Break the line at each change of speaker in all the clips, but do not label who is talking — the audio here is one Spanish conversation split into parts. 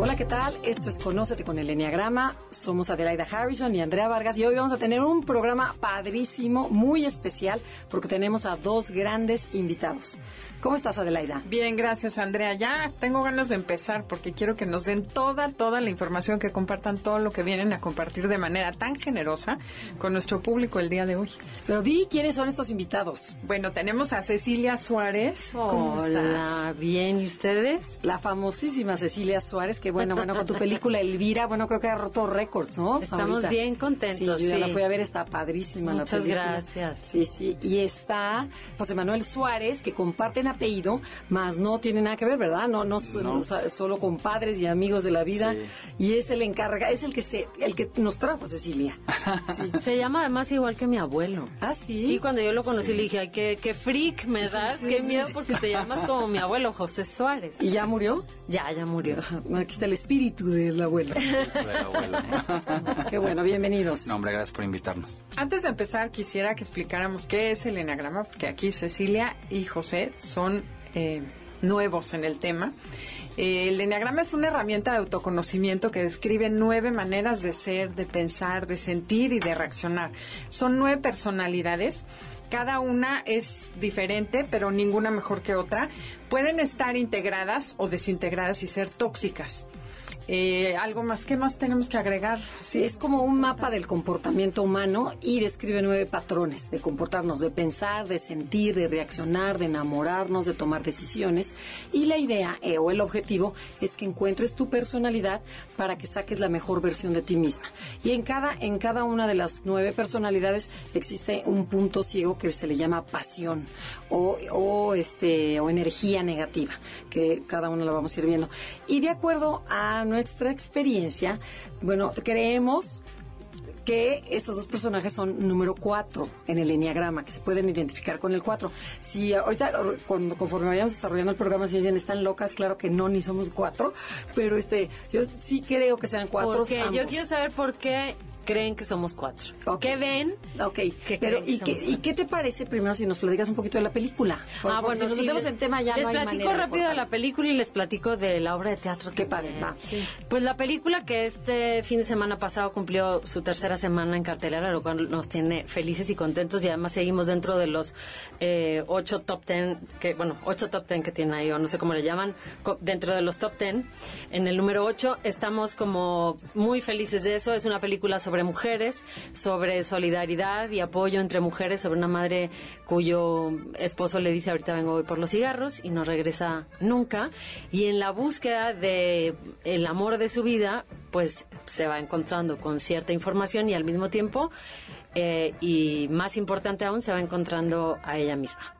Hola, ¿qué tal? Esto es Conócete con el Enneagrama. Somos Adelaida Harrison y Andrea Vargas y hoy vamos a tener un programa padrísimo, muy especial, porque tenemos a dos grandes invitados. ¿Cómo estás, Adelaida?
Bien, gracias, Andrea. Ya tengo ganas de empezar porque quiero que nos den toda, toda la información, que compartan todo lo que vienen a compartir de manera tan generosa con nuestro público el día de hoy.
Pero di quiénes son estos invitados.
Bueno, tenemos a Cecilia Suárez.
¿Cómo Hola, bien, ¿y ustedes?
La famosísima Cecilia Suárez, que bueno, bueno, con tu película Elvira, bueno, creo que ha roto récords, ¿no?
Estamos bien contentos.
Sí, yo ya la fui a ver, está padrísima
Muchas
la película.
gracias.
Sí, sí. Y está José Manuel Suárez, que comparten apellido, más no tiene nada que ver, ¿verdad? No, no, no. solo compadres y amigos de la vida. Y es el encarga, es el que se, el que nos trajo Cecilia.
Sí. Se llama además igual que mi abuelo.
Ah, sí.
Sí, cuando yo lo conocí le dije, ay, qué, qué freak me das, qué miedo porque te llamas como mi abuelo, José Suárez.
¿Y ya murió?
Ya, ya murió.
No, está el espíritu del abuelo.
Del abuelo.
Qué bueno, bienvenidos.
No, hombre, gracias por invitarnos.
Antes de empezar, quisiera que explicáramos qué es el enagrama, porque aquí Cecilia y José son eh, nuevos en el tema. Eh, el enagrama es una herramienta de autoconocimiento que describe nueve maneras de ser, de pensar, de sentir y de reaccionar. Son nueve personalidades. Cada una es diferente, pero ninguna mejor que otra. Pueden estar integradas o desintegradas y ser tóxicas. Eh, algo más, ¿qué más tenemos que agregar?
Sí, es como un mapa del comportamiento humano y describe nueve patrones de comportarnos, de pensar, de sentir, de reaccionar, de enamorarnos, de tomar decisiones. Y la idea eh, o el objetivo es que encuentres tu personalidad para que saques la mejor versión de ti misma. Y en cada, en cada una de las nueve personalidades existe un punto ciego que se le llama pasión o, o, este, o energía negativa, que cada una la vamos a ir viendo. Y de acuerdo a nuestra experiencia, bueno, creemos que estos dos personajes son número cuatro en el enneagrama, que se pueden identificar con el cuatro. Si ahorita, cuando, conforme vayamos desarrollando el programa, si dicen están locas, claro que no, ni somos cuatro, pero este, yo sí creo que sean cuatro.
Porque yo quiero saber por qué creen que somos cuatro.
Okay.
¿Qué ven?
Ok,
¿Qué
pero
que
¿y qué,
somos
¿y qué te parece primero si nos platicas un poquito de la película? Por-
ah, bueno,
si nos
sí,
metemos
les,
en tema ya
les
no hay
platico
manera de
rápido de la película y les platico de la obra de teatro.
Qué padre,
también.
va.
Pues la película que este fin de semana pasado cumplió su tercera semana en cartelera, lo cual nos tiene felices y contentos y además seguimos dentro de los eh, ocho top ten, que bueno, ocho top ten que tiene ahí, o no sé cómo le llaman, dentro de los top ten. En el número ocho estamos como muy felices de eso. Es una película sobre mujeres, sobre solidaridad y apoyo entre mujeres, sobre una madre cuyo esposo le dice ahorita vengo voy por los cigarros y no regresa nunca. Y en la búsqueda de el amor de su vida, pues se va encontrando con cierta información y al mismo tiempo, eh, y más importante aún, se va encontrando a ella misma.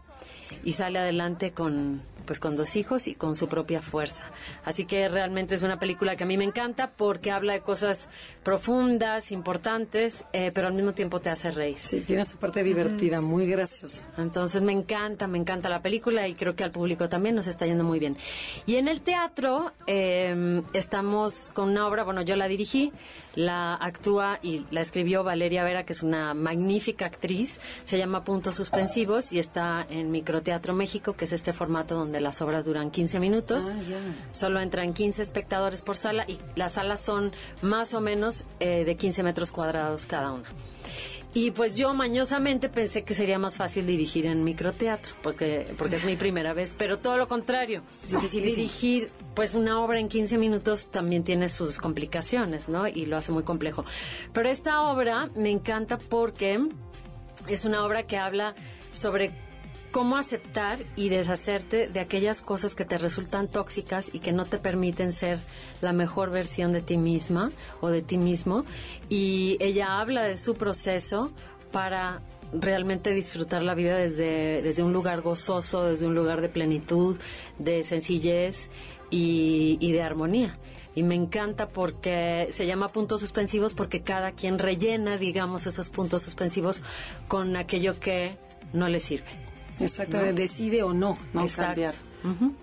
Y sale adelante con pues con dos hijos y con su propia fuerza. Así que realmente es una película que a mí me encanta porque habla de cosas profundas, importantes, eh, pero al mismo tiempo te hace reír.
Sí, tiene su parte divertida, muy graciosa.
Entonces me encanta, me encanta la película y creo que al público también nos está yendo muy bien. Y en el teatro eh, estamos con una obra, bueno, yo la dirigí, la actúa y la escribió Valeria Vera, que es una magnífica actriz, se llama Puntos Suspensivos y está en Microteatro México, que es este formato donde las obras duran 15 minutos.
Ah.
Solo entran 15 espectadores por sala y las salas son más o menos eh, de 15 metros cuadrados cada una. Y pues yo mañosamente pensé que sería más fácil dirigir en microteatro, porque, porque es mi primera vez, pero todo lo contrario.
Es.
Dirigir pues una obra en 15 minutos también tiene sus complicaciones, ¿no? Y lo hace muy complejo. Pero esta obra me encanta porque es una obra que habla sobre cómo aceptar y deshacerte de aquellas cosas que te resultan tóxicas y que no te permiten ser la mejor versión de ti misma o de ti mismo. Y ella habla de su proceso para realmente disfrutar la vida desde, desde un lugar gozoso, desde un lugar de plenitud, de sencillez y, y de armonía. Y me encanta porque se llama puntos suspensivos porque cada quien rellena, digamos, esos puntos suspensivos con aquello que no le sirve.
Exacto, decide o no, no
Exacto.
cambiar.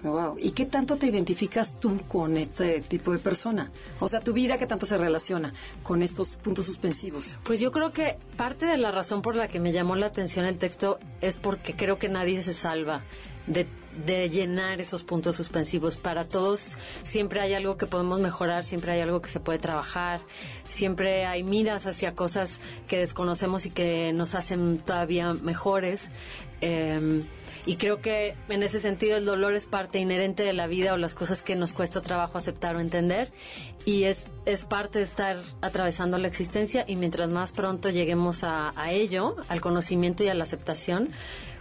Wow. ¿Y qué tanto te identificas tú con este tipo de persona? O sea, tu vida, ¿qué tanto se relaciona con estos puntos suspensivos?
Pues yo creo que parte de la razón por la que me llamó la atención el texto es porque creo que nadie se salva de, de llenar esos puntos suspensivos. Para todos siempre hay algo que podemos mejorar, siempre hay algo que se puede trabajar, siempre hay miras hacia cosas que desconocemos y que nos hacen todavía mejores. Eh, y creo que en ese sentido el dolor es parte inherente de la vida o las cosas que nos cuesta trabajo aceptar o entender. Y es, es parte de estar atravesando la existencia y mientras más pronto lleguemos a ello, al conocimiento y a la aceptación,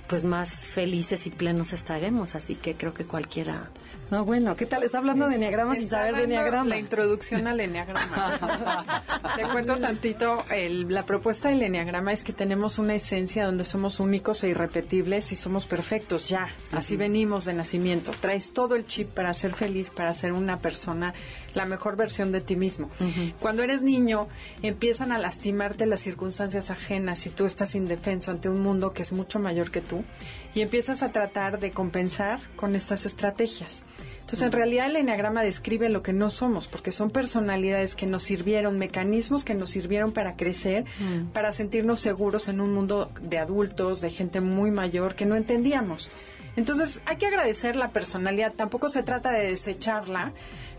pues más felices y plenos estaremos. Así que creo que cualquiera...
No, bueno, ¿qué tal? Está hablando de enneagrama sin saber de enneagrama.
La introducción al enneagrama. Te cuento tantito. el- la propuesta del enneagrama es que tenemos una esencia donde somos únicos e irrepetibles y somos perfectos ya. Así venimos de nacimiento. Traes todo el chip para ser feliz, para ser una persona, la mejor versión de ti mismo. Cuando eres niño, empiezan a lastimarte las circunstancias ajenas y tú estás indefenso ante un mundo que es mucho mayor que tú y empiezas a tratar de compensar con estas estrategias. Entonces, en realidad el enneagrama describe lo que no somos, porque son personalidades que nos sirvieron, mecanismos que nos sirvieron para crecer, para sentirnos seguros en un mundo de adultos, de gente muy mayor que no entendíamos. Entonces, hay que agradecer la personalidad. Tampoco se trata de desecharla,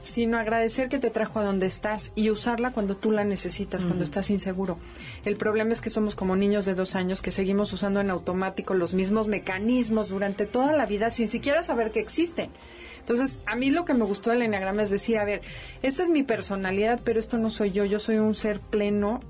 sino agradecer que te trajo a donde estás y usarla cuando tú la necesitas, cuando estás inseguro. El problema es que somos como niños de dos años que seguimos usando en automático los mismos mecanismos durante toda la vida sin siquiera saber que existen. Entonces, a mí lo que me gustó del enneagrama es decir, a ver, esta es mi personalidad, pero esto no soy yo, yo soy un ser pleno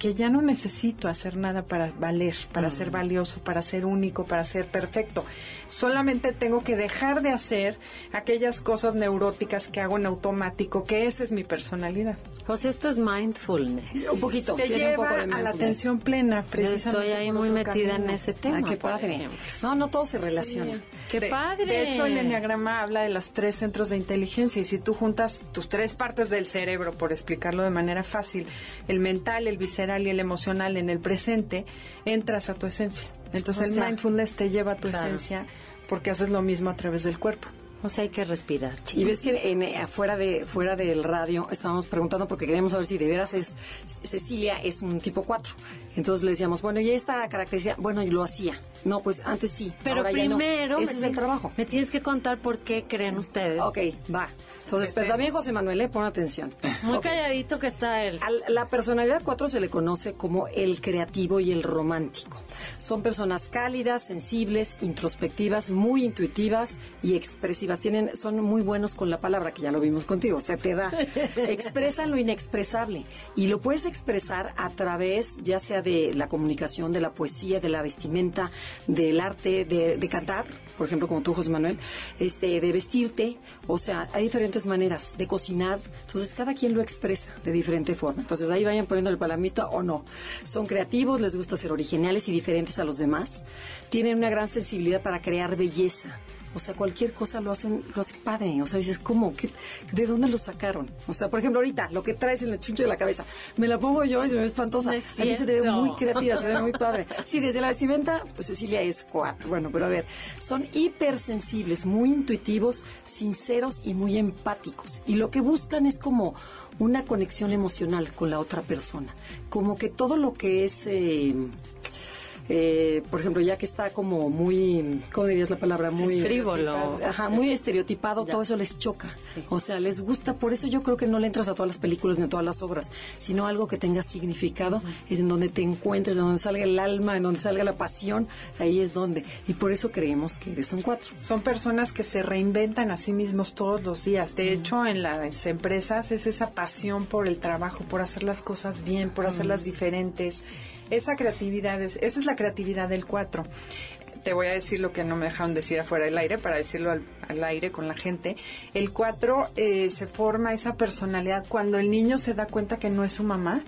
que ya no necesito hacer nada para valer, para ser valioso, para ser único, para ser perfecto. Solamente tengo que dejar de hacer aquellas cosas neuróticas que hago en automático, que esa es mi personalidad.
José, esto es mindfulness.
Un poquito,
Te
tiene un poco
lleva
de
a la atención plena,
Yo
precisamente.
estoy ahí muy metida en
camino.
ese tema.
Ah, qué padre. No, no todo se relaciona.
¡Qué
de,
padre!
De hecho, el enneagrama habla de las tres centros de inteligencia y si tú juntas tus tres partes del cerebro, por explicarlo de manera fácil, el mental, el visceral y el emocional en el presente, entras a tu esencia. Entonces,
O
el
sea,
mindfulness te lleva a tu
claro.
esencia porque haces lo mismo a través del cuerpo.
O sea, hay que respirar, chicos.
Y ves que en, eh, afuera de fuera del radio estábamos preguntando porque queríamos saber si de veras es Cecilia es un tipo 4. Entonces le decíamos, bueno, y esta característica, bueno, y lo hacía. No, pues antes sí,
Pero
ahora ya no.
primero me
es el
tienes-
trabajo.
Me tienes que contar por qué creen ustedes.
Ok, va. Entonces, pues también José Manuel, eh, pon atención.
Muy calladito que está él.
A la personalidad 4 se le conoce como el creativo y el romántico. Son personas cálidas, sensibles, introspectivas, muy intuitivas y expresivas. Tienen, son muy buenos con la palabra, que ya lo vimos contigo, o sea, te da. Expresan lo inexpresable y lo puedes expresar a través ya sea de la comunicación, de la poesía, de la vestimenta, del arte, de, de cantar, por ejemplo, como tú, José Manuel, este, de vestirte, o sea, hay diferentes maneras de cocinar, entonces cada quien lo expresa de diferente forma. Entonces ahí vayan poniendo el palamita o no. Son creativos, les gusta ser originales y diferentes a los demás. Tienen una gran sensibilidad para crear belleza. O sea, cualquier cosa lo hacen, lo hacen padre. O sea, dices, ¿cómo? ¿Qué- ¿De dónde lo sacaron? O sea, por ejemplo, ahorita, lo que traes en el chuncho de la cabeza, me la pongo yo y se me ve espantosa.
No
a mí se te ve muy creativa, se ve muy padre. Sí, desde la vestimenta, pues Cecilia es cuatro. Bueno, pero a ver, son hipersensibles, muy intuitivos, sinceros y muy empáticos. Y lo que buscan es como una conexión emocional con la otra persona. Como que todo lo que es... eh, eh, por ejemplo, ya que está como muy, ¿cómo dirías la palabra? Muy
Frívolo.
Ajá, muy estereotipado,
Ya.
todo eso les choca.
Sí.
O sea, les gusta, por eso yo creo que no le entras a todas las películas ni a todas las obras, sino algo que tenga significado, es en donde te encuentres, en donde salga el alma, en donde salga la pasión, ahí es donde. Y por eso creemos que eres un cuatro.
Son personas que se reinventan a sí mismos todos los días. De hecho, en las empresas es esa pasión por el trabajo, por hacer las cosas bien, por hacerlas diferentes. Esa creatividad, es, esa es la creatividad del cuatro. Te voy a decir lo que no me dejaron decir afuera del aire, para decirlo al, al aire con la gente. El cuatro eh, se forma esa personalidad cuando el niño se da cuenta que no es su mamá.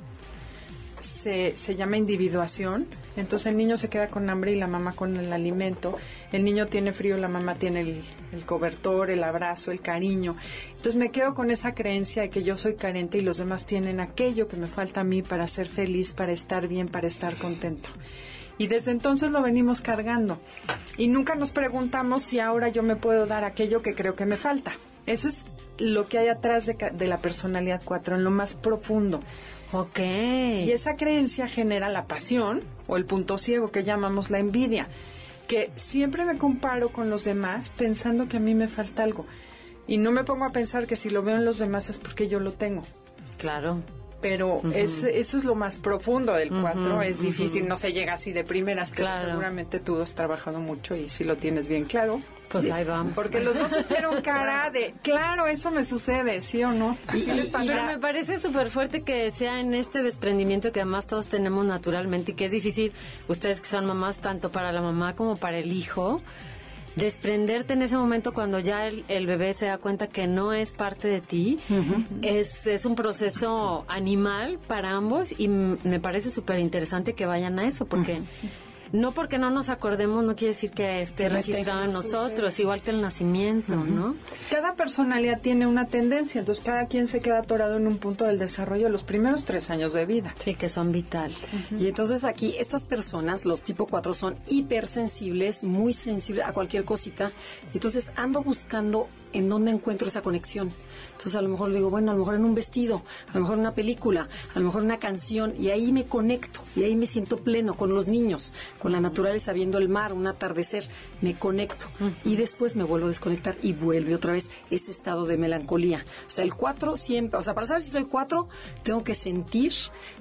Se, se llama individuación Entonces el niño se queda con hambre y la mamá con el alimento. El niño tiene frío, la mamá tiene el, el cobertor, el abrazo, el cariño. Entonces me quedo con esa creencia de que yo soy carente y los demás tienen aquello que me falta a mí para ser feliz, para estar bien, para estar contento. Y desde entonces lo venimos cargando. Y nunca nos preguntamos si ahora yo me puedo dar aquello que creo que me falta. Ese es lo que hay atrás de, de la personalidad 4, en lo más profundo.
Ok.
Y esa creencia genera la pasión o el punto ciego que llamamos la envidia, que siempre me comparo con los demás pensando que a mí me falta algo. Y no me pongo a pensar que si lo veo en los demás es porque yo lo tengo.
Claro.
Pero es- eso es lo más profundo del 4. es difícil, no se llega así de primeras, pero
Claro.
seguramente tú has trabajado mucho y si lo tienes bien claro.
Pues ahí vamos.
Porque los dos hicieron cara de, claro, eso me sucede, ¿sí o no? ¿Sí les pasa?
Pero me parece súper fuerte que sea en este desprendimiento que además todos tenemos naturalmente y que es difícil, ustedes que son mamás, tanto para la mamá como para el hijo, desprenderte en ese momento cuando ya el, el bebé se da cuenta que no es parte de ti. es, es un proceso animal para ambos y me parece súper interesante que vayan a eso porque... No porque no nos acordemos no quiere decir que esté
Que
registrado en
en
nosotros, igual que el nacimiento, ¿no?
Cada personalidad tiene una tendencia, entonces cada quien se queda atorado en un punto del desarrollo los primeros tres años de vida.
Sí, que son vitales.
Y entonces aquí estas personas, los tipo 4, son hipersensibles, muy sensibles a cualquier cosita. Entonces ando buscando en dónde encuentro esa conexión. Entonces a lo mejor digo, bueno, a lo mejor en un vestido, a lo mejor en una película, a lo mejor en una canción, y ahí me conecto, y ahí me siento pleno con los niños, con la naturaleza, viendo el mar, un atardecer, me conecto. Y después me vuelvo a desconectar y vuelve otra vez ese estado de melancolía. O sea, el 4 siempre, o sea, para saber si soy 4, tengo que sentir,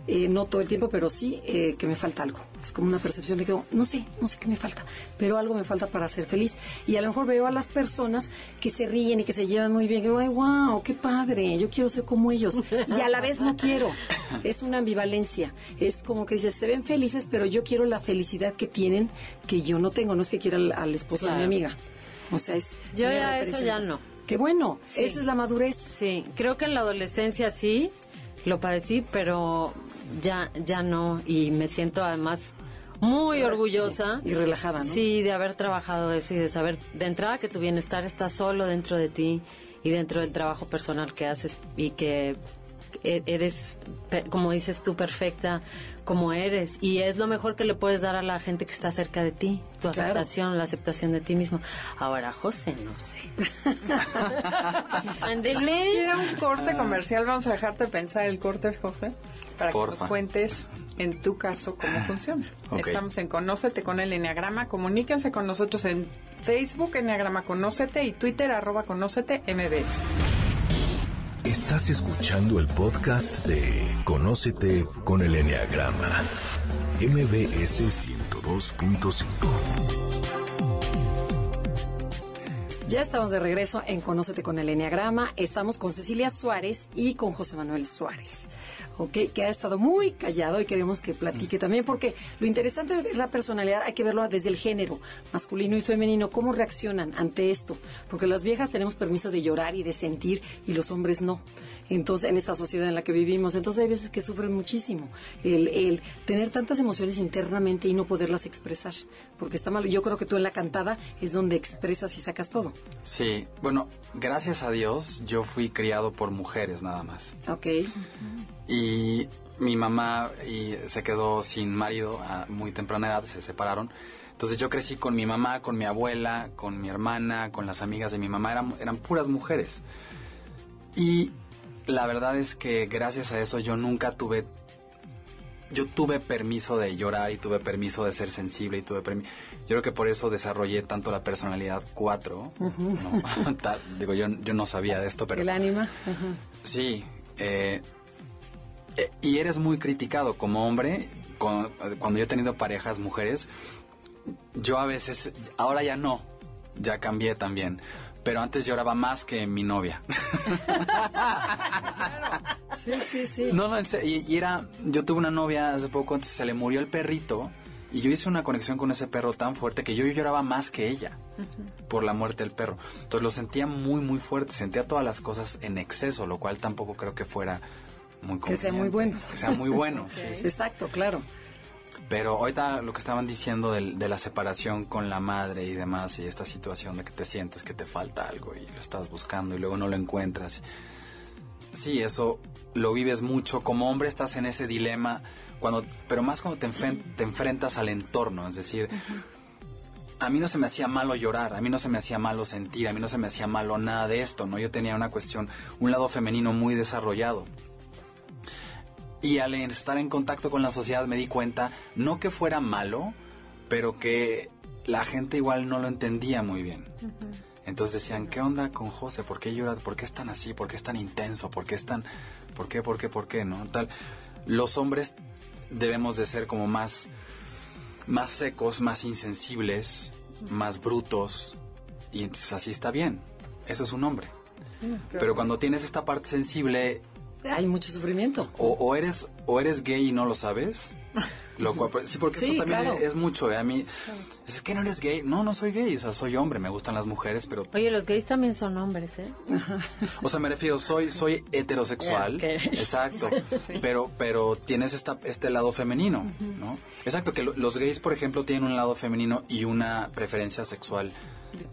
eh, no todo el tiempo, pero sí eh, que me falta algo. Es como una percepción de que oh, no sé, no sé qué me falta, pero algo me falta para ser feliz. Y a lo mejor veo a las personas que se ríen y que se llevan muy bien, que digo, ay, wow, qué padre, yo quiero ser como ellos. Y a la vez no quiero. Es una ambivalencia. Es como que dices, se ven felices, pero yo quiero la felicidad que tienen que yo no tengo. No es que quiera al, al esposo de mi amiga. O sea, es.
Yo ya eso ya no.
Qué bueno,
Sí.
esa es la madurez.
Sí, creo que en la adolescencia sí lo padecí, pero ya ya no y me siento además muy orgullosa
Sí, y relajada, ¿no?
Sí, de haber trabajado eso y de saber de entrada que tu bienestar está solo dentro de ti y dentro del trabajo personal que haces y que e- eres, como dices tú, perfecta como eres. Y es lo mejor que le puedes dar a la gente que está cerca de ti, tu
Claro.
aceptación, la aceptación de ti mismo. Ahora, José, no sé. Ándele.
¿Quiere un corte comercial? Vamos a dejarte pensar el corte, José, para que
Porfa.
nos cuentes en tu caso cómo funciona.
Ok.
Estamos en Conócete con el Enneagrama. Comuníquense con nosotros en Facebook, Enneagrama Conócete, y Twitter, arroba Conócete MBS.
Estás escuchando el podcast de Conócete con el Enneagrama. MBS 102.5.
Ya estamos de regreso en Conócete con el Enneagrama. Estamos con Cecilia Suárez y con José Manuel Suárez, ¿ok? Que ha estado muy callado y queremos que platique también, porque lo interesante de ver la personalidad hay que verlo desde el género, masculino y femenino, cómo reaccionan ante esto. Porque las viejas tenemos permiso de llorar y de sentir y los hombres no. Entonces, en esta sociedad en la que vivimos, entonces hay veces que sufren muchísimo el, tener tantas emociones internamente y no poderlas expresar, porque está mal. Yo creo que tú en la cantada es donde expresas y sacas todo.
Sí, bueno, gracias a Dios yo fui criado por mujeres nada más.
Ok.
Y mi mamá y se quedó sin marido a muy temprana edad, se separaron. Entonces yo crecí con mi mamá, con mi abuela, con mi hermana, con las amigas de mi mamá, eran, eran puras mujeres. Y la verdad es que gracias a eso yo nunca tuve... Yo tuve permiso de llorar y tuve permiso de ser sensible y tuve permiso... Yo creo que por eso desarrollé tanto la personalidad 4. ¿no? Ta- Digo, yo, yo no sabía de esto, pero...
El ánima. Ajá.
Sí, eh, eh, y eres muy criticado como hombre. con- cuando yo he tenido parejas mujeres, yo a veces, ahora ya no, ya cambié también. Pero antes lloraba más que mi novia.
Sí, sí, sí.
No, no, y, y era, yo tuve una novia hace poco, entonces se le murió el perrito y yo hice una conexión con ese perro tan fuerte que yo lloraba más que ella por la muerte del perro. Entonces lo sentía muy, muy fuerte, sentía todas las cosas en exceso, lo cual tampoco creo que fuera muy
Que sea muy bueno.
Que sea muy bueno, sí.
Exacto, claro.
Pero ahorita lo que estaban diciendo del- de, la separación con la madre y demás, y esta situación de que te sientes que te falta algo y lo estás buscando y luego no lo encuentras. Sí, eso lo vives mucho. Como hombre estás en ese dilema, cuando, pero más cuando te, enfren- te enfrentas al entorno. Es decir, a mí no se me hacía malo llorar, a mí no se me hacía malo sentir, a mí no se me hacía malo nada de esto, ¿no? Yo tenía una cuestión, un lado femenino muy desarrollado. Y al estar en contacto con la sociedad me di cuenta, no que fuera malo, pero que la gente igual no lo entendía muy bien. Entonces decían, ¿qué onda con José? ¿Por qué llora? ¿Por qué es tan así? ¿Por qué es tan intenso? ¿Por qué es tan... ¿Por qué? ¿Por qué? ¿Por qué? ¿No? Tal. Los hombres debemos de ser como más, más secos, más insensibles, más brutos. Y entonces así está bien. Eso es un hombre. Pero cuando tienes esta parte sensible,
Hay mucho sufrimiento.
o, o eres o eres gay y no lo sabes. Lo cual, pues, sí, porque
Sí,
eso también
claro.
es mucho. ¿eh? A mí, es que no eres gay. No, no soy gay. O sea, soy hombre. Me gustan las mujeres, pero
Oye, los gays también son hombres, ¿eh?
o sea, me refiero, soy, soy heterosexual, exacto, pero, pero tienes esta, este lado femenino, ¿no? Exacto, que lo- los gays, por ejemplo, tienen un lado femenino y una preferencia sexual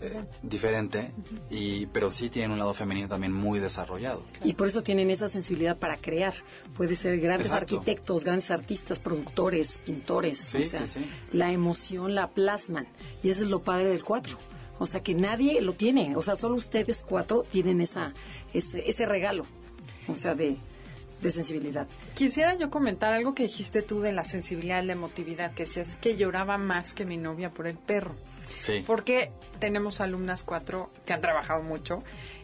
eh, diferente, y, pero sí tienen un lado femenino también muy desarrollado.
Y por eso tienen esa sensibilidad para crear. Puede ser grandes
Exacto.
arquitectos, grandes artistas, productores, pintores.
Sí,
o sea,
sí, sí.
la emoción la plasman. Y eso es lo padre del cuatro. O sea, que nadie lo tiene. O sea, solo ustedes cuatro tienen esa, ese, ese regalo. O sea, de, de sensibilidad.
Quisiera yo comentar algo que dijiste tú de la sensibilidad, la emotividad, que decías es que lloraba más que mi novia por el perro.
Sí.
Porque tenemos alumnas cuatro que han trabajado mucho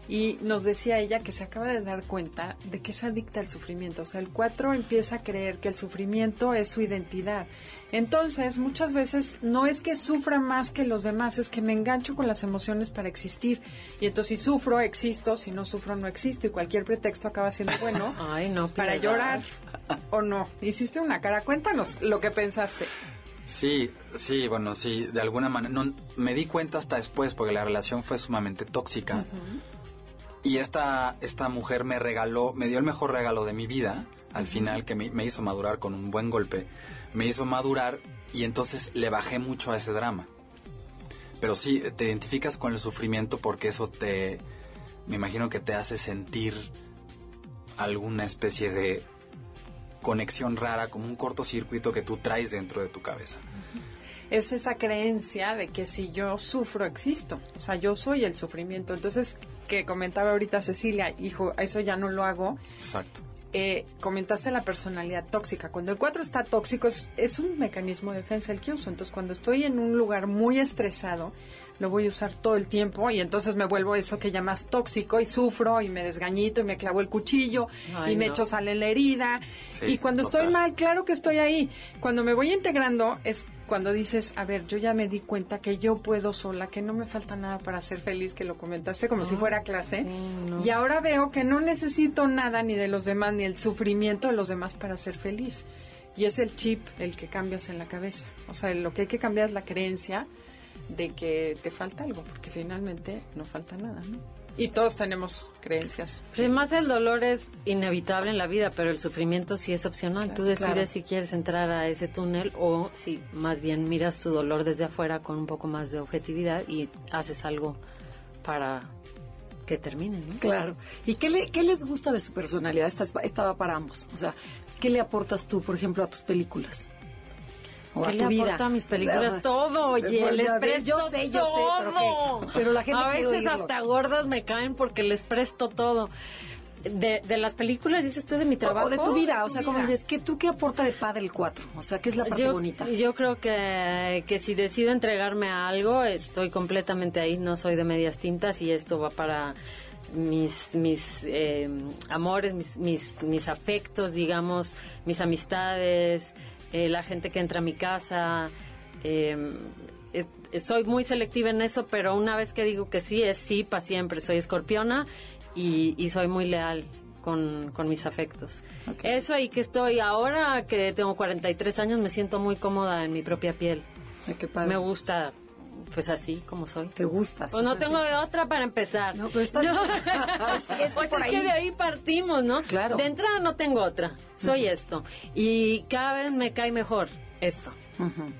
y nos decía ella que se acaba de dar cuenta de que es adicta al sufrimiento. O sea, el cuatro empieza a creer que el sufrimiento es su identidad. Entonces, muchas veces no es que sufra más que los demás, es que me engancho con las emociones para existir. Y entonces, si sufro, existo, si no sufro, no existo. Y cualquier pretexto acaba siendo bueno
Ay, no,
para llorar o no. Hiciste una cara. Cuéntanos lo que pensaste.
Sí, sí, bueno, sí, de alguna manera. No, me di cuenta hasta después porque la relación fue sumamente tóxica. Y esta, esta mujer me regaló, me dio el mejor regalo de mi vida, al final, que me, me hizo madurar con un buen golpe. Me hizo madurar y entonces le bajé mucho a ese drama. Pero sí, te identificas con el sufrimiento porque eso te, me imagino que te hace sentir alguna especie de conexión rara, como un cortocircuito que tú traes dentro de tu cabeza.
es esa creencia de que si yo sufro, existo. O sea, yo soy el sufrimiento. Entonces, que comentaba ahorita Cecilia, hijo, eso ya no lo hago.
Exacto.
Eh, comentaste la personalidad tóxica. Cuando el 4 está tóxico, es, es un mecanismo de defensa el que uso. Entonces, cuando estoy en un lugar muy estresado, lo voy a usar todo el tiempo y entonces me vuelvo eso que llamas tóxico y sufro y me desgañito y me clavo el cuchillo
Ay,
y me
no.
echo sal en la herida.
Sí,
y cuando estoy mal, claro que estoy ahí. Cuando me voy integrando es cuando dices, a ver, yo ya me di cuenta que yo puedo sola, que no me falta nada para ser feliz, que lo comentaste como si fuera clase. Y ahora veo que no necesito nada ni de los demás, ni el sufrimiento de los demás para ser feliz. Y es el chip el que cambias en la cabeza. O sea, lo que hay que cambiar es la creencia de que te falta algo, porque finalmente no falta nada, ¿no? Y todos tenemos creencias.
Además, el dolor es inevitable en la vida, pero el sufrimiento sí es opcional. Tú decides
claro.
si quieres entrar a ese túnel o si más bien miras tu dolor desde afuera con un poco más de objetividad y haces algo para que termine, ¿no?
Claro. ¿Y qué, le- qué les gusta de su personalidad? Esta, es- esta va para ambos. O sea, ¿qué le aportas tú, por ejemplo, a tus películas? O
¿Qué
a
le
vida.
a mis películas? Todo, oye,
bueno,
les presto
Yo sé, yo sé, pero,
todo.
que- pero la gente
A veces
oírlo.
hasta gordas me caen porque les presto todo. De, de las películas, dices tú, de mi trabajo.
O de tu vida, o sea, como dices, ¿qué, ¿tú qué aporta de padre el 4? O sea, ¿qué es la parte
yo,
bonita?
yo creo que, que si decido entregarme a algo, estoy completamente ahí, no soy de medias tintas y esto va para mis, mis eh, amores, mis, mis, mis afectos, digamos, mis amistades, eh, la gente que entra a mi casa. eh, eh, soy muy selectiva en eso, pero una vez que digo que sí, es sí para siempre. Soy escorpiona y, y soy muy leal con, con mis afectos. Eso y que estoy ahora que tengo 43 años, me siento muy cómoda en mi propia piel.
Ay, qué padre.
Me gusta, pues así como soy.
¿Te gusta?
Pues no tengo de otra para empezar.
No, pero está bien. Es- es que
Pues
por
es
ahí-
que de ahí partimos, ¿no?
Claro.
De entrada no tengo otra. Soy esto. Y cada vez me cae mejor. esto,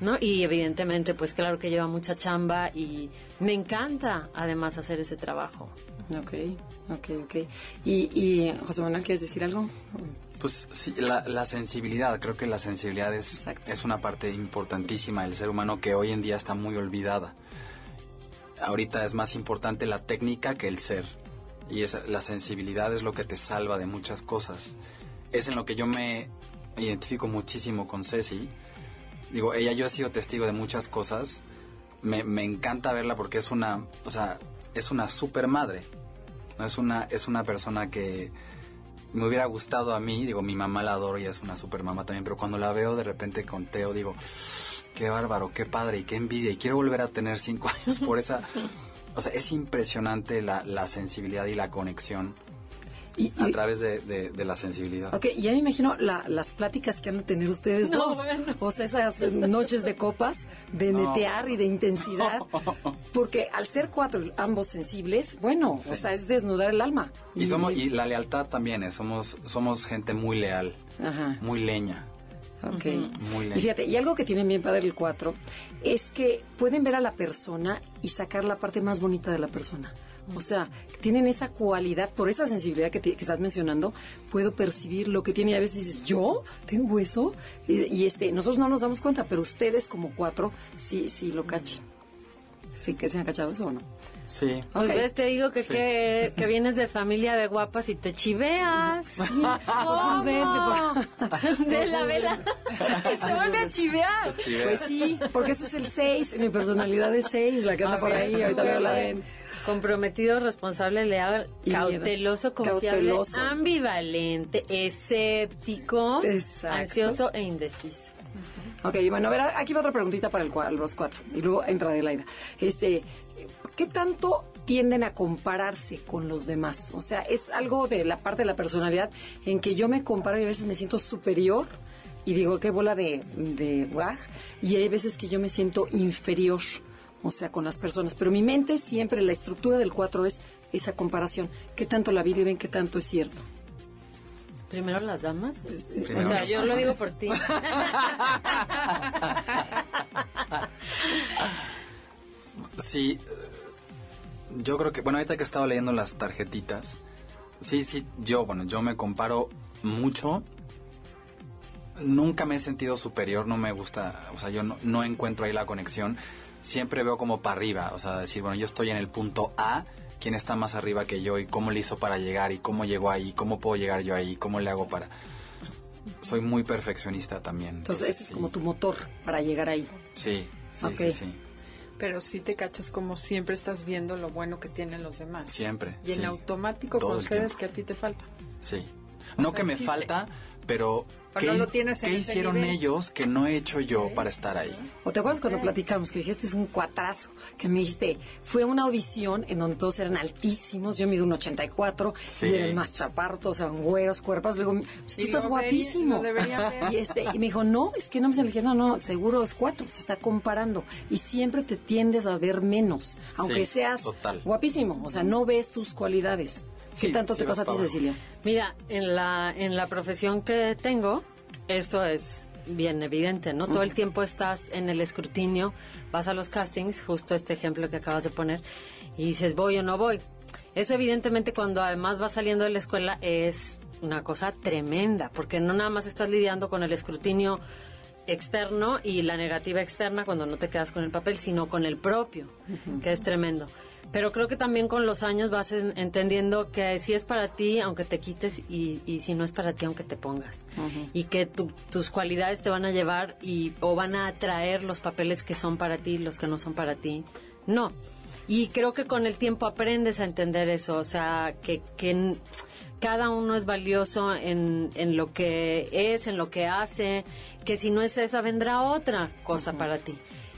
¿no? Y evidentemente, pues claro que lleva mucha chamba y me encanta además hacer ese trabajo.
Ok, ok, ok. ¿Y, y José Manuel, quieres decir algo?
Pues sí, la, la sensibilidad, creo que la sensibilidad es,
Exacto.
es una parte importantísima del ser humano que hoy en día está muy olvidada. Ahorita es más importante la técnica que el ser. Y la sensibilidad es lo que te salva de muchas cosas. Es en lo que yo me identifico muchísimo con Ceci. Digo, ella, yo he sido testigo de muchas cosas. Me, me encanta verla porque es una, o sea, es una super madre. ¿no? Es una, es una persona que me hubiera gustado a mí, digo, mi mamá la adoro y es una super mamá también, pero cuando la veo de repente con Teo, digo, qué bárbaro, qué padre y qué envidia y quiero volver a tener cinco años por esa... O sea, es impresionante la, la sensibilidad y la conexión
Y,
a
y-
través de, de- de la sensibilidad.
Ok, ya me imagino la- las pláticas que han de tener ustedes
No,
dos.
bueno.
O sea, esas noches de copas, de netear y de intensidad. Porque al ser cuatro, ambos sensibles, bueno, o sea, es desnudar el alma.
Y, somos, y la lealtad también, ¿eh? somos, somos gente muy leal,
Ajá.
muy leña.
Ok.
Muy
Y
lento.
fíjate, y algo que tiene bien padre el 4 es que pueden ver a la persona y sacar la parte más bonita de la persona. O sea, tienen esa cualidad, por esa sensibilidad que, te- que estás mencionando, puedo percibir lo que tiene y a veces dices, ¿yo tengo eso? Y, y, este, nosotros no nos damos cuenta, pero ustedes como cuatro sí, sí lo cachen. Sí que se han cachado eso o no.
Sí.
Pues ves, te digo que, que, que vienes de familia de guapas y te chiveas. ¿Cómo? De la vela. Que se van a chivear.
Pues sí, porque eso es el 6, mi personalidad es 6, la que anda por ahí, ahorita luego la ven.
Comprometido, responsable, leal,
Y miedo.
cauteloso, confiable,
Cauteloso.
ambivalente, escéptico,
Exacto.
ansioso e indeciso.
Ok, bueno, a ver, aquí va otra preguntita para el, los cuatro. Y luego entra Adelaida. Este, ¿qué tanto tienden a compararse con los demás? O sea, es algo de la parte de la personalidad en que yo me comparo y a veces me siento superior y digo, qué bola de, de guaj. Y hay veces que yo me siento inferior, o sea, con las personas. Pero mi mente siempre, la estructura del cuatro es esa comparación. ¿Qué tanto la viven? ¿Qué tanto es cierto?
Primero las damas.
Primero
o sea, yo lo digo por ti.
Sí, eh, yo creo que, bueno, ahorita que he estado leyendo las tarjetitas, sí, sí, yo, bueno, yo me comparo mucho. Nunca me he sentido superior, no me gusta, o sea, yo no, no encuentro ahí la conexión. Siempre veo como para arriba, o sea, decir, bueno, yo estoy en el punto A, ¿quién está más arriba que yo? ¿Y cómo le hizo para llegar? ¿Y cómo llegó ahí? ¿Cómo puedo llegar yo ahí? ¿Cómo le hago para...? Soy muy perfeccionista también.
Entonces, ese es como tu motor para llegar ahí.
Sí, sí, sí, sí.
Pero sí te cachas como siempre estás viendo lo bueno que tienen los demás.
Siempre,
Y en
sí.
automático
Todo
concedes que a ti te falta.
Sí. No
sea,
que me
existe.
falta, pero
O
¿qué,
no lo tienes en
qué
ese
hicieron
nivel?
ellos que no he hecho yo para estar ahí?
¿O te acuerdas cuando platicamos que dijiste es un cuatrazo? Que me dijiste, fue una audición en donde todos eran altísimos, yo mido un 84
Sí.
y eran más chaparros, todos eran güeros, cuerpos. Luego, pues, tú estás
lo
guapísimo.
debería
y, este, y me dijo, no, es que no me dije, no, no, seguro es cuatro, se está comparando. Y siempre te tiendes a ver menos, aunque
Sí,
seas
total.
guapísimo. O sea, no ves tus cualidades. ¿Qué tanto
sí
te pasa a ti. Cecilia?
Mira, en la, en la profesión que tengo, eso es bien evidente, ¿no? Todo el tiempo estás en el escrutinio, vas a los castings, justo este ejemplo que acabas de poner, y dices, voy o no voy. Eso evidentemente cuando además vas saliendo de la escuela es una cosa tremenda, porque no nada más estás lidiando con el escrutinio externo y la negativa externa cuando no te quedas con el papel, sino con el propio, que es tremendo. Pero creo que también con los años vas en- entendiendo que si es para ti, aunque te quites, y, y si no es para ti, aunque te pongas. Y que tu- tus cualidades te van a llevar y, o van a atraer los papeles que son para ti, los que no son para ti. No. Y creo que con el tiempo aprendes a entender eso, o sea, que, que cada uno es valioso en, en lo que es, en lo que hace, que si no es esa vendrá otra cosa para ti.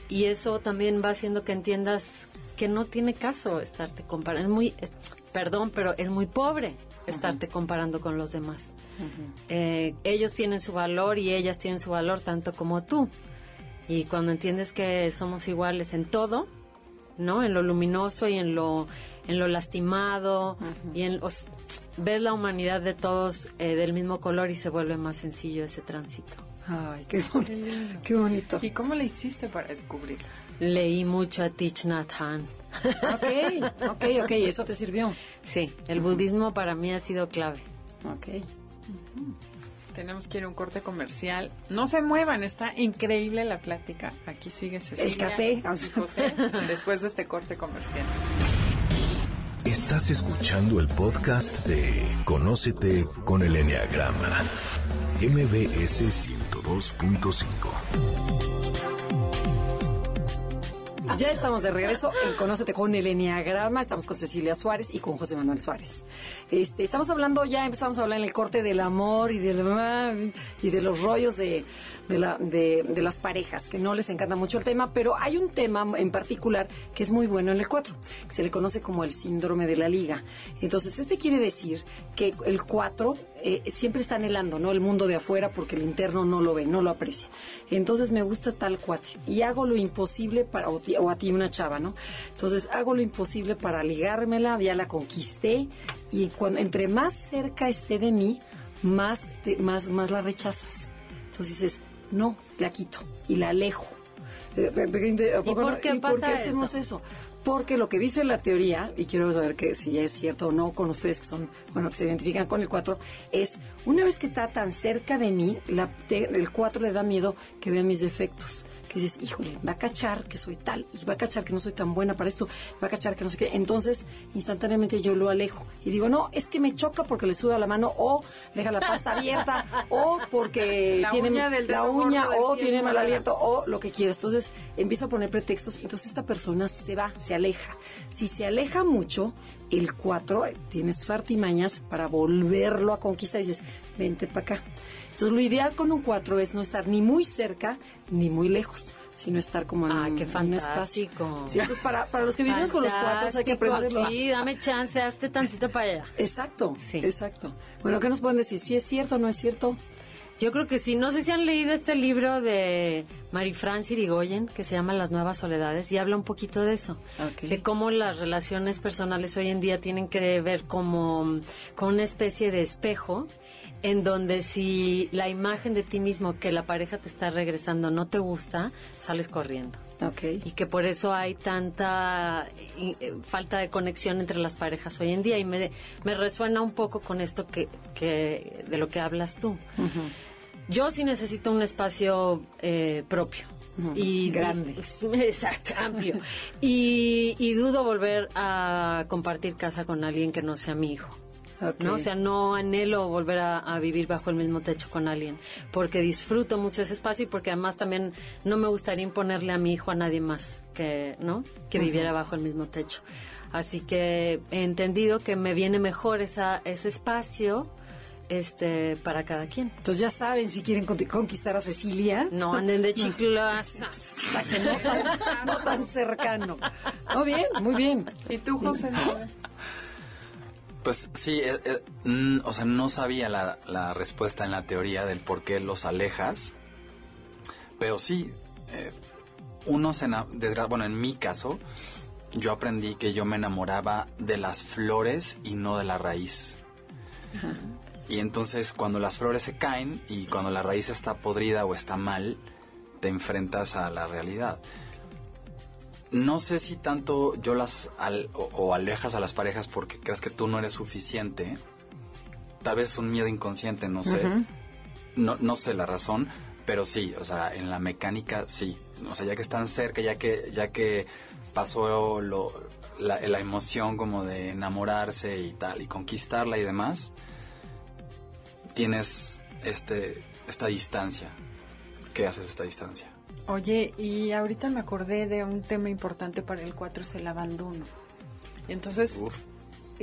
Y eso también va haciendo que entiendas que no tiene caso estarte comparando. Es muy, es- perdón, pero es muy pobre estarte comparando con los demás. Eh, ellos tienen su valor y ellas tienen su valor tanto como tú. Y cuando entiendes que somos iguales en todo, ¿no? En lo luminoso y en lo, en lo lastimado, y en os- ves la humanidad de todos eh, del mismo color y se vuelve más sencillo ese tránsito.
Ay, qué, bonito. qué bonito.
¿Y cómo le hiciste para descubrirla?
Leí mucho a Thich Nhat Hanh.
Ok, ok, ok, eso te sirvió.
Sí, el budismo para mí ha sido clave.
Ok.
Tenemos que ir a un corte comercial. No se muevan, está increíble la plática. Aquí sigue Cecilia.
El café.
y José, después de este corte comercial.
Estás escuchando el podcast de Conócete con el Enneagrama, MBS 102.5.
Ya estamos de regreso en Conócete con el Enneagrama. Estamos con Cecilia Suárez y con José Manuel Suárez. Este, estamos hablando, ya empezamos a hablar en el corte del amor y del y de los rollos de, de, la, de, de, las parejas, que no les encanta mucho el tema, pero hay un tema en particular que es muy bueno en el 4, que se le conoce como el síndrome de la liga. Entonces, este quiere decir que el 4 eh, siempre está anhelando, ¿no? El mundo de afuera porque el interno no lo ve, no lo aprecia. Entonces, me gusta tal 4 y hago lo imposible para, o, a ti una chava, ¿no? Entonces, hago lo imposible para ligármela, ya la conquisté y cuando, entre más cerca esté de mí, más, más, más la rechazas. Entonces dices, no, la quito y la alejo.
Eh, ¿Y por qué,
hacemos eso? Porque lo que dice la teoría, y quiero saber que si es cierto o no con ustedes que son, bueno, que se identifican con el 4, es una vez que está tan cerca de mí, la, el 4 le da miedo que vean mis defectos que dices, híjole, va a cachar que soy tal, y va a cachar que no soy tan buena para esto, va a cachar que no sé qué. Entonces, instantáneamente yo lo alejo y digo, no, es que me choca porque le suda la mano, o deja la pasta abierta, o porque tiene la uña, o tiene mal aliento, o lo que quieras. Entonces, empiezo a poner pretextos, entonces esta persona se va, se aleja. Si se aleja mucho, el 4 tiene sus artimañas para volverlo a conquistar y dices, vente para acá. Entonces, lo ideal con un 4 es no estar ni muy cerca ni muy lejos sino estar como en,
ah, qué
un espacio.
Sí,
pues para, para los que vivimos con los cuatro hay que aprenderlo.
Sí, dame chance, hazte tantito para allá.
Exacto, sí. exacto. Bueno, ¿qué nos pueden decir? ¿Si es cierto o no es cierto?
Yo creo que sí. No sé si han leído este libro de Marie-France Irigoyen que se llama Las Nuevas Soledades y habla un poquito de eso. De cómo las relaciones personales hoy en día tienen que ver como, como una especie de espejo en donde si la imagen de ti mismo que la pareja te está regresando no te gusta, sales corriendo.
Okay.
Y que por eso hay tanta eh, falta de conexión entre las parejas hoy en día. Y me, me resuena un poco con esto que, que de lo que hablas tú. Yo sí necesito un espacio eh, propio.
Y grande.
exacto, amplio. y, y dudo volver a compartir casa con alguien que no sea mi hijo. ¿No? O sea, no anhelo volver a, vivir bajo el mismo techo con alguien, porque disfruto mucho ese espacio y porque además también no me gustaría imponerle a mi hijo a nadie más que, ¿no? Que viviera bajo el mismo techo. Así que he entendido que me viene mejor esa, ese espacio este para cada quien.
Entonces ya saben si quieren conquistar a Cecilia.
No anden de chiclas.
no, tan, cercano. Muy bien, muy bien.
¿Y tú, José?
Pues sí, eh, eh, mm, o sea, no sabía la, respuesta en la teoría del por qué los alejas, pero sí, eh, uno se bueno, en mi caso, yo aprendí que yo me enamoraba de las flores y no de la raíz. Y entonces cuando las flores se caen y cuando la raíz está podrida o está mal, te enfrentas a la realidad no sé si tanto yo las o, alejas a las parejas porque crees que tú no eres suficiente. Tal vez es un miedo inconsciente, no sé. no, no sé la razón, pero sí, o sea, en la mecánica sí. O sea, ya que están cerca, ya que, ya que pasó lo, la, la emoción como de enamorarse y tal, y conquistarla y demás, tienes este, esta distancia. ¿Qué haces esta distancia?
Oye, y ahorita me acordé de un tema importante para el 4, es el abandono. Y entonces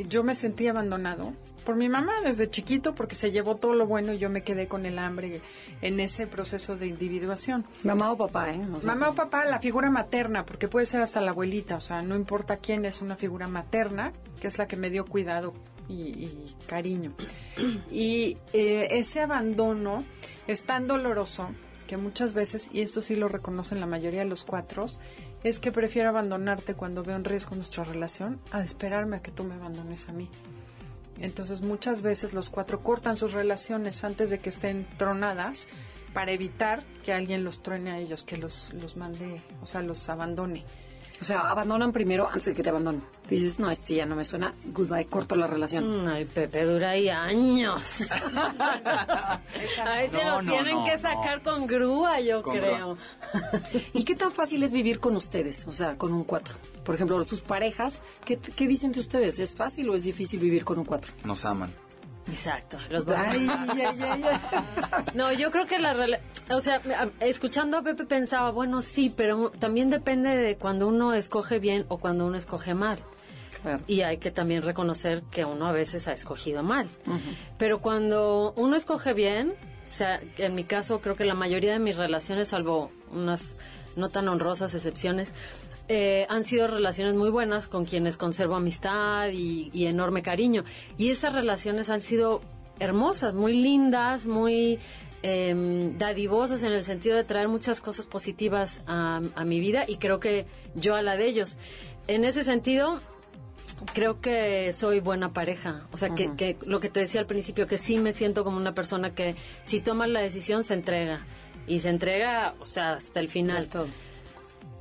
yo me sentí abandonado por mi mamá desde chiquito porque se llevó todo lo bueno y yo me quedé con el hambre en ese proceso de individuación.
Mamá o papá, ¿eh?
mamá o papá, la figura materna, porque puede ser hasta la abuelita, o sea, no importa quién es una figura materna, que es la que me dio cuidado y, cariño. Y eh, ese abandono es tan doloroso que muchas veces, y esto sí lo reconocen la mayoría de los cuatro, es que prefiero abandonarte cuando veo en riesgo nuestra relación a esperarme a que tú me abandones a mí. Entonces muchas veces los cuatro cortan sus relaciones antes de que estén tronadas para evitar que alguien los truene a ellos, que los, los mande, o sea, los abandone.
O sea, abandonan primero antes de que te abandonen. Dices, no, este ya no me suena, goodbye, corto la relación.
Mm, Ay, Pepe, dura ahí años. Se
No,
lo
no,
tienen
no,
que
no.
sacar con grúa, yo
Con
creo.
¿Y qué tan fácil es vivir con ustedes? O sea, con un cuatro. Por ejemplo, sus parejas, ¿qué, qué dicen de ustedes? ¿Es fácil o es difícil vivir con un cuatro?
Nos aman.
Exacto. los
Ay, ay, ay, ay.
No, yo creo que la o sea, escuchando a Pepe pensaba, bueno, sí, pero también depende de cuando uno escoge bien o cuando uno escoge mal.
Claro.
Y hay que también reconocer que uno a veces ha escogido mal. Pero cuando uno escoge bien, o sea, en mi caso creo que la mayoría de mis relaciones, salvo unas no tan honrosas excepciones, eh, han sido relaciones muy buenas con quienes conservo amistad y, y enorme cariño. Y esas relaciones han sido hermosas, muy lindas, muy em, dadivosas en el sentido de traer muchas cosas positivas a, a mi vida y creo que yo a la de ellos. En ese sentido, creo que soy buena pareja. O sea, que, que lo que te decía al principio, que sí me siento como una persona que si tomas la decisión se entrega. Y se entrega, o sea, hasta el final.
Del todo.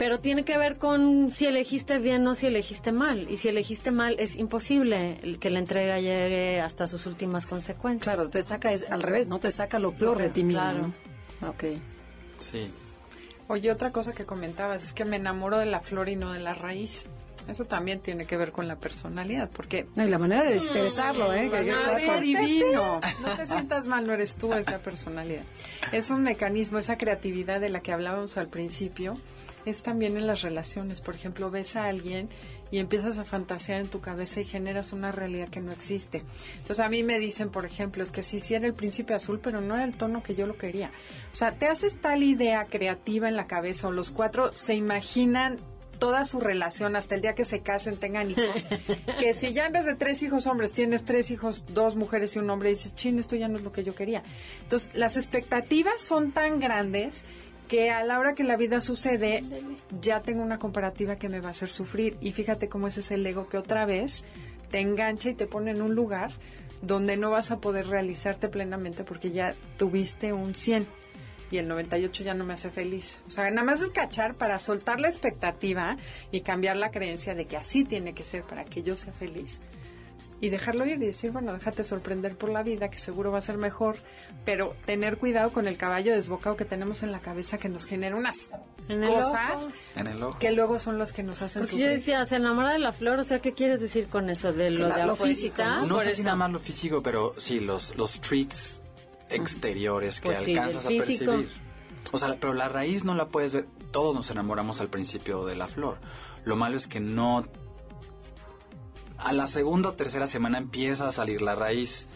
Pero tiene que ver con si elegiste bien o si elegiste mal. Y si elegiste mal, es imposible el que la entrega llegue hasta sus últimas consecuencias.
Claro, te saca es, al revés, ¿no? Te saca lo peor de ti mismo,
Claro.
¿no? Ok.
Sí.
Oye, otra cosa que comentabas es que me enamoro de la flor y no de la raíz. Eso también tiene que ver con la personalidad, porque
No, y la manera de expresarlo, ¿eh? Que-
ver, divino. No te sientas mal, no eres tú, es la personalidad. Es un mecanismo, esa creatividad de la que hablábamos al principio, es también en las relaciones. Por ejemplo, ves a alguien y empiezas a fantasear en tu cabeza y generas una realidad que no existe. Entonces a mí me dicen, por ejemplo, es que sí, sí era el príncipe azul, pero no era el tono que yo lo quería. O sea, te haces tal idea creativa en la cabeza o los cuatro se imaginan toda su relación hasta el día que se casen, tengan hijos. que si ya en vez de tres hijos hombres tienes tres hijos, dos mujeres y un hombre, dices, chin, esto ya no es lo que yo quería. Entonces, las expectativas son tan grandes que a la hora que la vida sucede, ya tengo una comparativa que me va a hacer sufrir. Y fíjate cómo ese es el ego que otra vez te engancha y te pone en un lugar donde no vas a poder realizarte plenamente porque ya tuviste un 100 y el 98 ya no me hace feliz. O sea, nada más es cachar para soltar la expectativa y cambiar la creencia de que así tiene que ser para que yo sea feliz. Y dejarlo ir y decir, bueno, déjate sorprender por la vida, que seguro va a ser mejor, pero tener cuidado con el caballo desbocado que tenemos en la cabeza que nos genera unas
En el
cosas
ojo.
En el ojo.
que luego son las que nos hacen
Porque yo
sufrir.
decía, se enamora de la flor, o sea, ¿qué quieres decir con eso? De lo
la-
de
lo físico, ¿no?
Sé si nada más lo físico, pero sí, los, los treats exteriores que
Pues sí,
alcanzas a percibir. O sea, pero la raíz no la puedes ver. Todos nos enamoramos al principio de la flor. Lo malo es que no... A la segunda o tercera semana empieza a salir la raíz,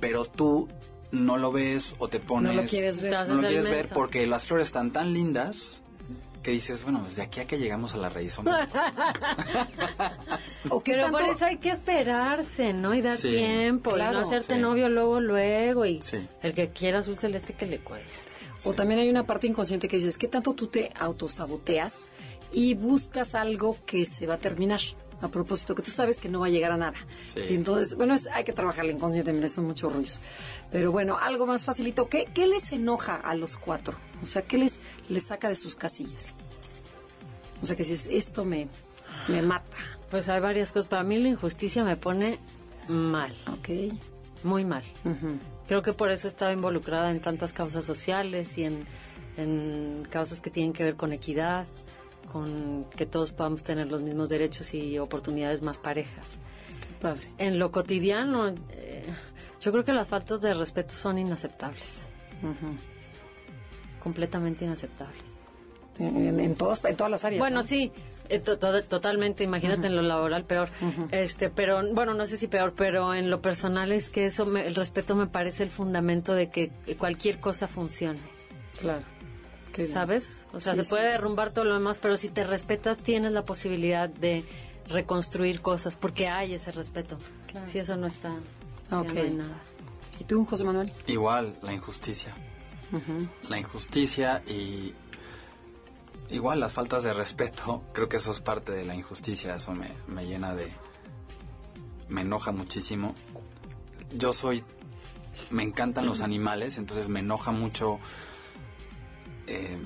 pero tú no lo ves o te pones...
No lo quieres ver.
No lo quieres ver porque las flores están tan lindas que dices, bueno, desde aquí a que llegamos a la raíz. hombre.
¿O qué
Pero
tanto-
por eso hay que esperarse, ¿no? Y dar
Sí,
tiempo, y no hacerte
sí.
novio luego, luego, y
Sí.
el que quiera azul celeste que le cueste.
O también hay una parte inconsciente que dices, ¿qué tanto tú te autosaboteas y buscas algo que se va a terminar? A propósito, que tú sabes que no va a llegar a nada.
Sí.
Y entonces, bueno, es- hay que trabajarle inconscientemente, son muchos ruidos. Pero bueno, algo más facilito. ¿Qué, ¿Qué les enoja a los cuatro? O sea, ¿qué les, les saca de sus casillas? O sea, que dices, esto me, me mata.
Pues hay varias cosas. Para mí la injusticia me pone mal,
Ok.
muy mal.
Ujú.
Creo que por eso he estado involucrada en tantas causas sociales y en, en causas que tienen que ver con equidad, con que todos podamos tener los mismos derechos y oportunidades más parejas.
Qué padre.
En lo cotidiano, eh, yo creo que las faltas de respeto son inaceptables, completamente inaceptables.
en, en todas, en todas las áreas.
Bueno,
¿no?
sí, eh, to- to- totalmente. Imagínate en lo laboral peor. Este, pero bueno, no sé si peor, pero en lo personal es que eso, me- el respeto me parece el fundamento de que cualquier cosa funcione.
Claro. Qué.
¿Sabes? O sea,
Sí,
se puede
sí.
derrumbar todo lo demás, pero si te respetas, tienes la posibilidad de reconstruir cosas, porque hay ese respeto. Si eso no está, ya
Ok.
no hay nada.
¿Y tú, José Manuel?
Igual, la injusticia. La injusticia y igual las faltas de respeto, creo que eso es parte de la injusticia, eso me, me llena de... me enoja muchísimo. Yo soy... me encantan los animales, entonces me enoja mucho eh,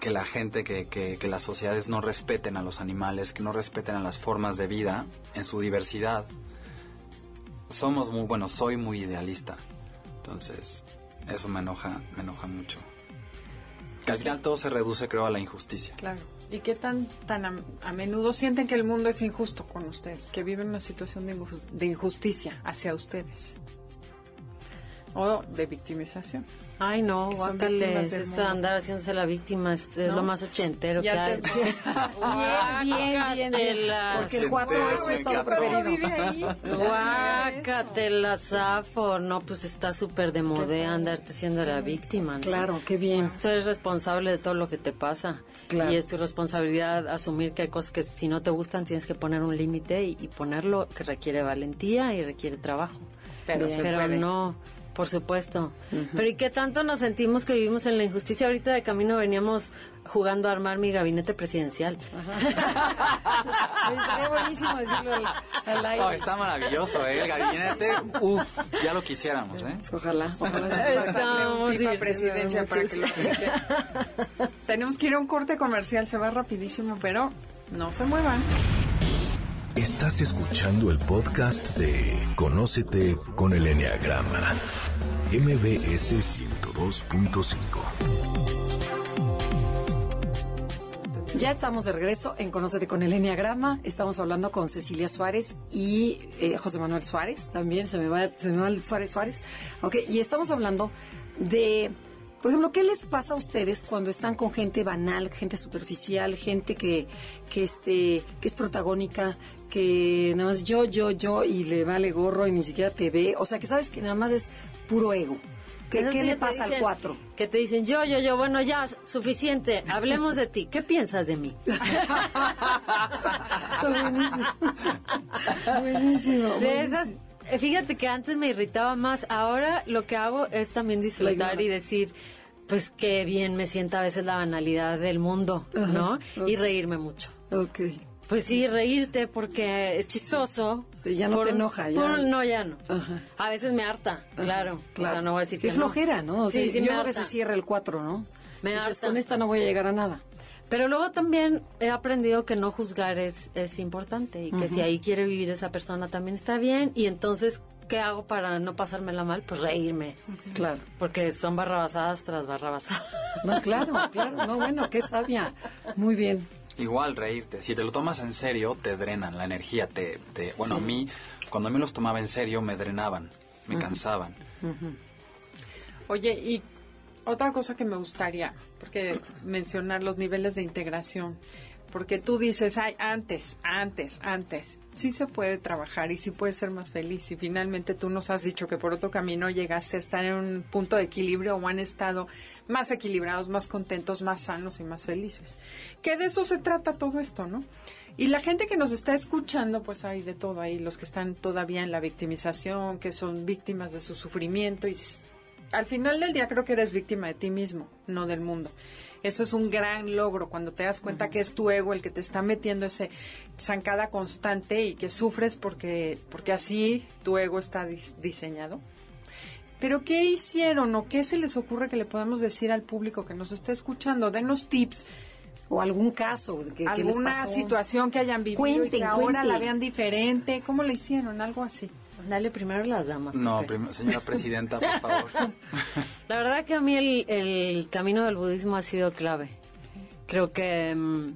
que la gente, que, que, que las sociedades no respeten a los animales, que no respeten a las formas de vida en su diversidad. Somos muy, bueno, soy muy idealista. Entonces, eso me enoja, me enoja mucho. Que al final todo se reduce, creo, a la injusticia.
Claro. ¿Y qué tan, tan a, a menudo sienten que el mundo es injusto con ustedes? Que viven una situación de, injus- de injusticia hacia ustedes. O de victimización.
Ay, no,
Que
guácales, eso andar haciéndose la víctima es, es
¿No?
lo más ochentero que
Ya
hay.
te-
Bien, bien, bien. Porque el 4 es su estado preferido.
Guácatela, Safo. No, pues está súper de moda andarte siendo la víctima. ¿no?
Claro, qué bien.
Tú eres responsable de todo lo que te pasa.
Claro.
Y es tu responsabilidad asumir que hay cosas que si no te gustan tienes que poner un límite y, y ponerlo que requiere valentía y requiere trabajo.
Pero
Bien.
se
Pero
puede.
no, por supuesto. Pero ¿y qué tanto nos sentimos que vivimos en la injusticia? Ahorita de camino veníamos jugando a armar mi gabinete presidencial.
Estaría buenísimo decirlo al, al aire.
Oh, está maravilloso, ¿eh? El gabinete, uff, ya lo quisiéramos, ¿eh?
Ojalá, ojalá.
Divirtiendo
presidencia para que lo. Tenemos que ir a un corte comercial, se va rapidísimo, pero no se muevan.
Estás escuchando el podcast de Conócete con el Enneagrama, MBS 102.5.
Ya estamos de regreso en Conócete con el Enneagrama. Estamos hablando con Cecilia Suárez y eh, José Manuel Suárez. También se me va, se me va el Suárez Suárez. Ok, y estamos hablando de, por ejemplo, ¿qué les pasa a ustedes cuando están con gente banal, gente superficial, gente que, que, este, que es protagónica, que nada más yo, yo, yo y le vale gorro y ni siquiera te ve? O sea, que sabes que nada más es puro ego. ¿Qué, qué le pasa al 4?
Que te dicen, yo, yo, yo, bueno, ya, suficiente, hablemos de ti. ¿Qué piensas de mí?
Está buenísimo. buenísimo.
De
buenísimo.
esas, fíjate que antes me irritaba más, ahora lo que hago es también disfrutar y decir, pues qué bien me sienta a veces la banalidad del mundo, ¿no? Y reírme mucho.
Ok.
Pues sí, reírte porque es chistoso.
Sí, ya no
Por
te enoja, ya.
por no, ya no.
Ajá.
A veces me harta, claro. O sea, no voy a decir que no.
flojera, ¿no? O sea,
Sí, sí,
yo
me harta.
se cierra el 4, ¿no?
Me
Dices,
harta.
con esta no voy a llegar a nada.
Pero luego también he aprendido que no juzgar es, es importante y que si ahí quiere vivir esa persona también está bien. Y entonces, ¿qué hago para no pasármela mal? Pues reírme.
Claro.
Porque son barrabasadas tras barrabasadas.
No, claro, claro. No, bueno, qué sabia. Muy bien.
Igual reírte. Si te lo tomas en serio, te drenan la energía. Te, te, bueno, a mí, cuando a mí los tomaba en serio, me drenaban, me cansaban.
Oye, y otra cosa que me gustaría, porque mencionar los niveles de integración, porque tú dices, ay, antes, antes, antes, sí se puede trabajar y sí puedes ser más feliz. Y finalmente tú nos has dicho que por otro camino llegaste a estar en un punto de equilibrio o han estado más equilibrados, más contentos, más sanos y más felices. Que de eso se trata todo esto, ¿no? Y la gente que nos está escuchando, pues hay de todo ahí, los que están todavía en la victimización, que son víctimas de su sufrimiento y al final del día creo que eres víctima de ti mismo, no del mundo. Eso es un gran logro cuando te das cuenta que es tu ego el que te está metiendo ese zancada constante y que sufres porque porque así tu ego está dis- diseñado. Pero ¿qué hicieron o qué se les ocurre que le podamos decir al público que nos está escuchando? Denos tips,
O algún caso que, que les
alguna
pasó.
situación que hayan vivido y que ahora
cuenten.
la vean diferente. ¿Cómo le hicieron? Algo así.
Dale primero las damas.
No,
Pepe.
prim- señora presidenta, por favor.
La verdad que a mí el, el camino del budismo ha sido clave. Creo que mm,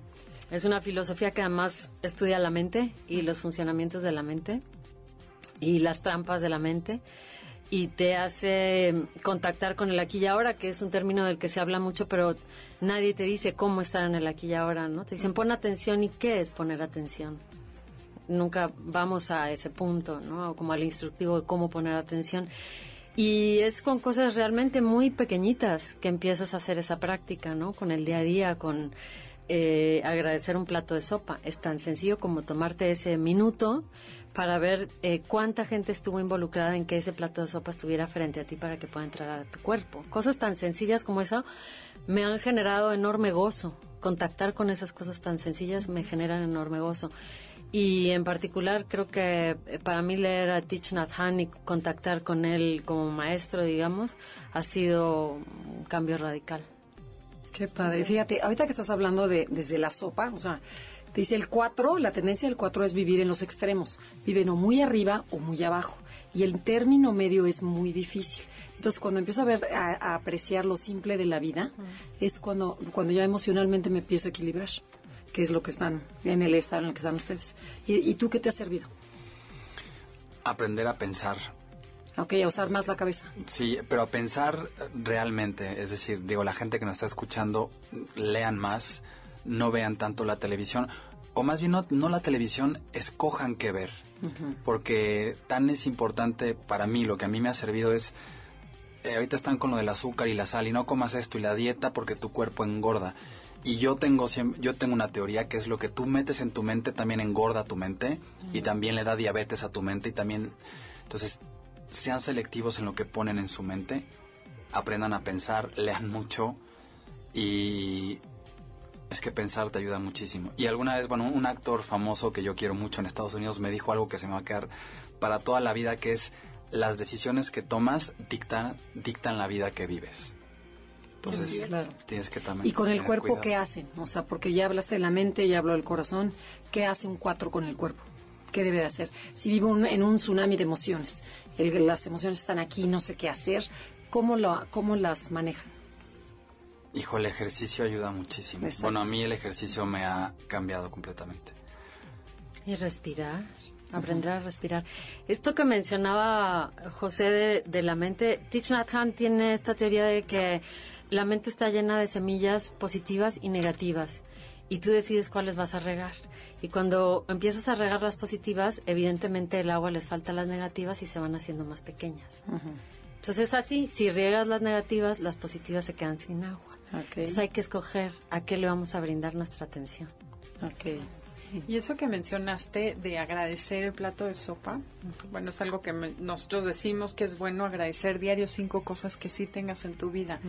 es una filosofía que además estudia la mente y los funcionamientos de la mente y las trampas de la mente y te hace mm, contactar con el aquí y ahora, que es un término del que se habla mucho, pero nadie te dice cómo estar en el aquí y ahora, ¿no? Te dicen pon atención y qué es poner atención. Nunca vamos a ese punto, ¿no? Como al instructivo de cómo poner atención. Y es con cosas realmente muy pequeñitas que empiezas a hacer esa práctica, ¿no? Con el día a día, con eh, agradecer un plato de sopa. Es tan sencillo como tomarte ese minuto para ver eh, cuánta gente estuvo involucrada en que ese plato de sopa estuviera frente a ti para que pueda entrar a tu cuerpo. Cosas tan sencillas como eso me han generado enorme gozo. Contactar con esas cosas tan sencillas me generan enorme gozo. Y en particular creo que eh, para mí leer a Thich Nhat Hanh y contactar con él como maestro, digamos, ha sido un cambio radical.
Qué padre. Fíjate, ahorita que estás hablando de desde la sopa, o sea, dice el 4, la tendencia del 4 es vivir en los extremos. Viven o muy arriba o muy abajo. Y el término medio es muy difícil. Entonces, cuando empiezo a ver, a, a apreciar lo simple de la vida, es cuando, cuando ya emocionalmente me empiezo a equilibrar, que es lo que están en el estado en el que están ustedes. ¿Y, y tú qué te ha servido?
Aprender a pensar.
Ok, a usar más la cabeza.
Sí, pero a pensar realmente, es decir, digo, la gente que nos está escuchando, lean más, no vean tanto la televisión, o más bien no, no la televisión, escojan qué ver, porque tan es importante para mí, lo que a mí me ha servido es, eh, ahorita están con lo del azúcar y la sal, y no comas esto y la dieta porque tu cuerpo engorda. Y yo tengo yo tengo una teoría que es lo que tú metes en tu mente también engorda tu mente y también le da diabetes a tu mente y también entonces sean selectivos en lo que ponen en su mente, aprendan a pensar, lean mucho y es que pensar te ayuda muchísimo. Y alguna vez, bueno, un actor famoso que yo quiero mucho en Estados Unidos me dijo algo que se me va a quedar para toda la vida, que es las decisiones que tomas dictan, dictan la vida que vives. Entonces,
Sí, claro.
tienes que también...
¿Y con el cuerpo
cuidado.
qué hacen? O sea, porque ya hablaste de la mente, ya habló del corazón. ¿Qué hace un 4 con el cuerpo? ¿Qué debe de hacer? Si vivo un- en un tsunami de emociones, el- las emociones están aquí, no sé qué hacer, ¿cómo, lo, cómo las manejan?
Hijo, el ejercicio ayuda muchísimo.
Exacto.
Bueno, a mí el ejercicio me ha cambiado completamente.
Y respirar, aprender a respirar. Esto que mencionaba José de, de la mente, Thich Nhat Hanh tiene esta teoría de que la mente está llena de semillas positivas y negativas y tú decides cuáles vas a regar. Y cuando empiezas a regar las positivas, evidentemente el agua les falta a las negativas y se van haciendo más pequeñas. Entonces así, si riegas las negativas, las positivas se quedan sin agua.
Ok.
Entonces hay que escoger a qué le vamos a brindar nuestra atención.
Ok.
Y eso que mencionaste de agradecer el plato de sopa, bueno, es algo que me- nosotros decimos que es bueno agradecer diario cinco cosas que sí tengas en tu vida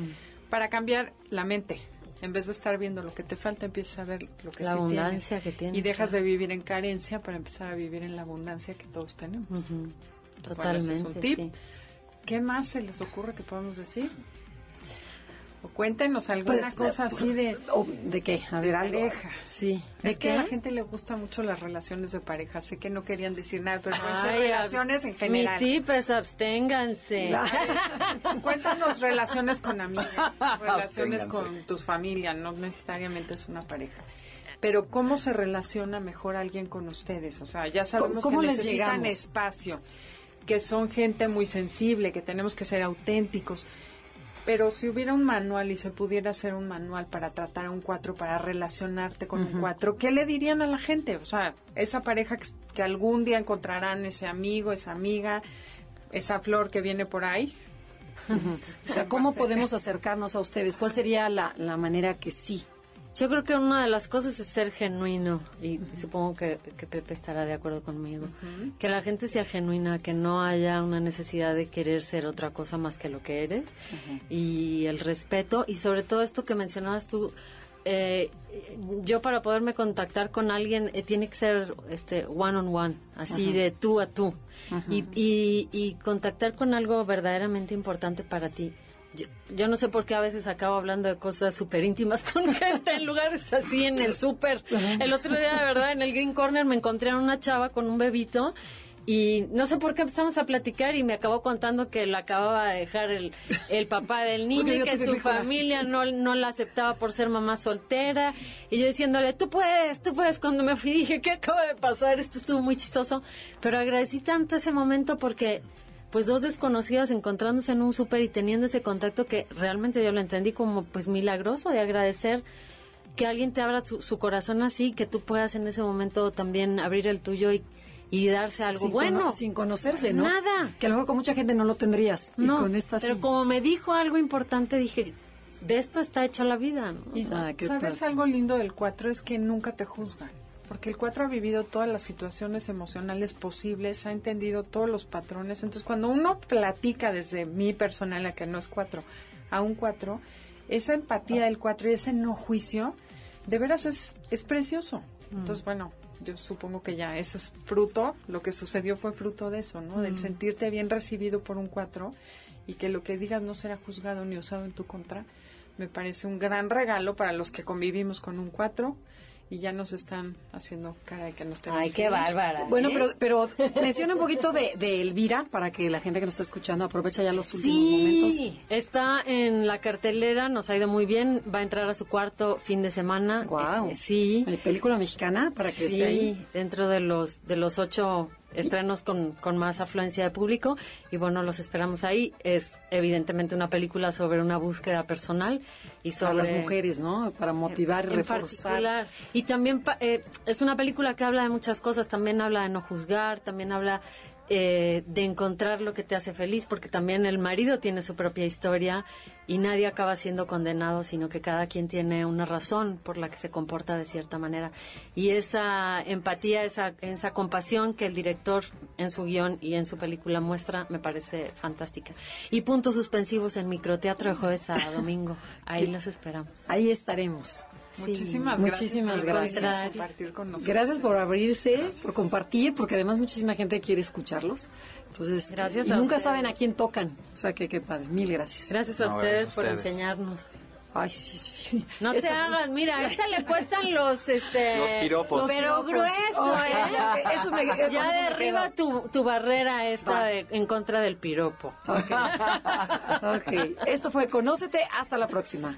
para cambiar la mente. En vez de estar viendo lo que te falta, empiezas a ver lo que
La
sí
abundancia
tienes.
que tienes,
Y dejas
claro.
de vivir en carencia para empezar a vivir en la abundancia que todos tenemos. Bueno,
Totalmente.
ese es un tip.
sí.
¿Qué más se les ocurre que podemos decir? O cuéntenos alguna
Pues,
cosa así de...
¿O ¿De qué? A ver, algo.
pareja.
Sí.
Es
¿De
que a la gente le gusta mucho las relaciones de pareja. Sé que no querían decir nada, pero pueden ser
Ay,
relaciones en general.
Mi tip es absténganse.
Cuéntanos relaciones con amigas, relaciones con tus familias, no necesariamente es una pareja. Pero ¿cómo se relaciona mejor alguien con ustedes? O sea, ya sabemos
¿Cómo
que necesitan
llegamos?
espacio, que son gente muy sensible, que tenemos que ser auténticos. Pero si hubiera un manual y se pudiera hacer un manual para tratar a un cuatro, para relacionarte con un cuatro, ¿qué le dirían a la gente? O sea, esa pareja que, que algún día encontrarán ese amigo, esa amiga, esa flor que viene por ahí.
O sea, ¿cómo podemos acercarnos a ustedes? ¿Cuál sería la, la manera que sí?
Yo creo que una de las cosas es ser genuino y supongo que, que Pepe estará de acuerdo conmigo. Que la gente sea genuina, que no haya una necesidad de querer ser otra cosa más que lo que eres y el respeto y sobre todo esto que mencionabas tú. eh, yo para poderme contactar con alguien eh, tiene que ser este one on one, así de tú a tú y, y, y contactar con algo verdaderamente importante para ti. Yo, yo no sé por qué a veces acabo hablando de cosas súper íntimas con gente en lugares así en el súper. El otro día, de verdad, en el Green Corner me encontré a una chava con un bebito y no sé por qué empezamos a platicar y me acabó contando que lo acababa de dejar el, el papá del niño y que su familia no, no la aceptaba por ser mamá soltera. Y yo diciéndole, tú puedes, tú puedes. Cuando me fui dije, ¿qué acaba de pasar? Esto estuvo muy chistoso. Pero agradecí tanto ese momento porque pues dos desconocidas encontrándose en un súper y teniendo ese contacto que realmente yo lo entendí como pues milagroso de agradecer que alguien te abra su, su corazón así, que tú puedas en ese momento también abrir el tuyo y, y darse algo
sin
bueno.
cono- sin conocerse, ¿no?
Nada.
Que a lo mejor con mucha gente no lo tendrías. y
No,
con esta
pero
sí.
como me dijo algo importante, dije, de esto está hecha la vida. ¿no?
Y
Ah,
¿Sabes
padre.
algo lindo del 4? Es que nunca te juzgan. Porque el 4 ha vivido todas las situaciones emocionales posibles, ha entendido todos los patrones. Entonces, cuando uno platica desde mi personalidad, que no es 4, a un 4, esa empatía del 4 y ese no juicio, de veras es, es precioso. Entonces, bueno, yo supongo que ya eso es fruto, lo que sucedió fue fruto de eso, ¿no? Del sentirte bien recibido por un 4 y que lo que digas no será juzgado ni usado en tu contra me parece un gran regalo para los que convivimos con un 4 y ya nos están haciendo cara de que nos tenemos
Ay,
que
qué
ir.
bárbara.
Bueno,
¿eh?
pero, pero menciona un poquito de, de Elvira para que la gente que nos está escuchando aproveche ya los últimos momentos.
Sí, está en la cartelera, nos ha ido muy bien, va a entrar a su cuarto fin de semana.
Guau.
Eh, sí.
Eh, película mexicana para que esté ahí.
Sí, dentro de los de los ocho estrenos con, con más afluencia de público y bueno, los esperamos ahí. Es evidentemente una película sobre una búsqueda personal y
Para
sobre
las mujeres, ¿no? Para motivar y
en
reforzar.
particular. Y también eh, es una película que habla de muchas cosas, también habla de no juzgar, también habla eh, de encontrar lo que te hace feliz, porque también el marido tiene su propia historia y nadie acaba siendo condenado, sino que cada quien tiene una razón por la que se comporta de cierta manera. Y esa empatía, esa, esa compasión que el director en su guion y en su película muestra, me parece fantástica. Y puntos suspensivos en microteatro de jueves a domingo. Ahí los esperamos.
Ahí estaremos.
Muchísimas
Sí.
gracias.
Muchísimas
por
gracias.
compartir con nosotros.
Gracias por abrirse, por compartir, porque además muchísima gente quiere escucharlos. Entonces,
Gracias
y
a
nunca
ustedes.
saben a quién tocan. O sea, que qué padre. Mil gracias.
Gracias a
No,
ustedes
gracias a
por
ustedes.
enseñarnos.
Ay, sí, sí.
No te hagas, mira, a esta le cuestan los, este...
Los piropos.
los Pero
piropos.
grueso,
Ok,
¿eh?
eso me-
Ya derriba tu, tu barrera esta de- en contra del piropo.
Ok. Ok. Esto fue Conócete. Hasta la próxima.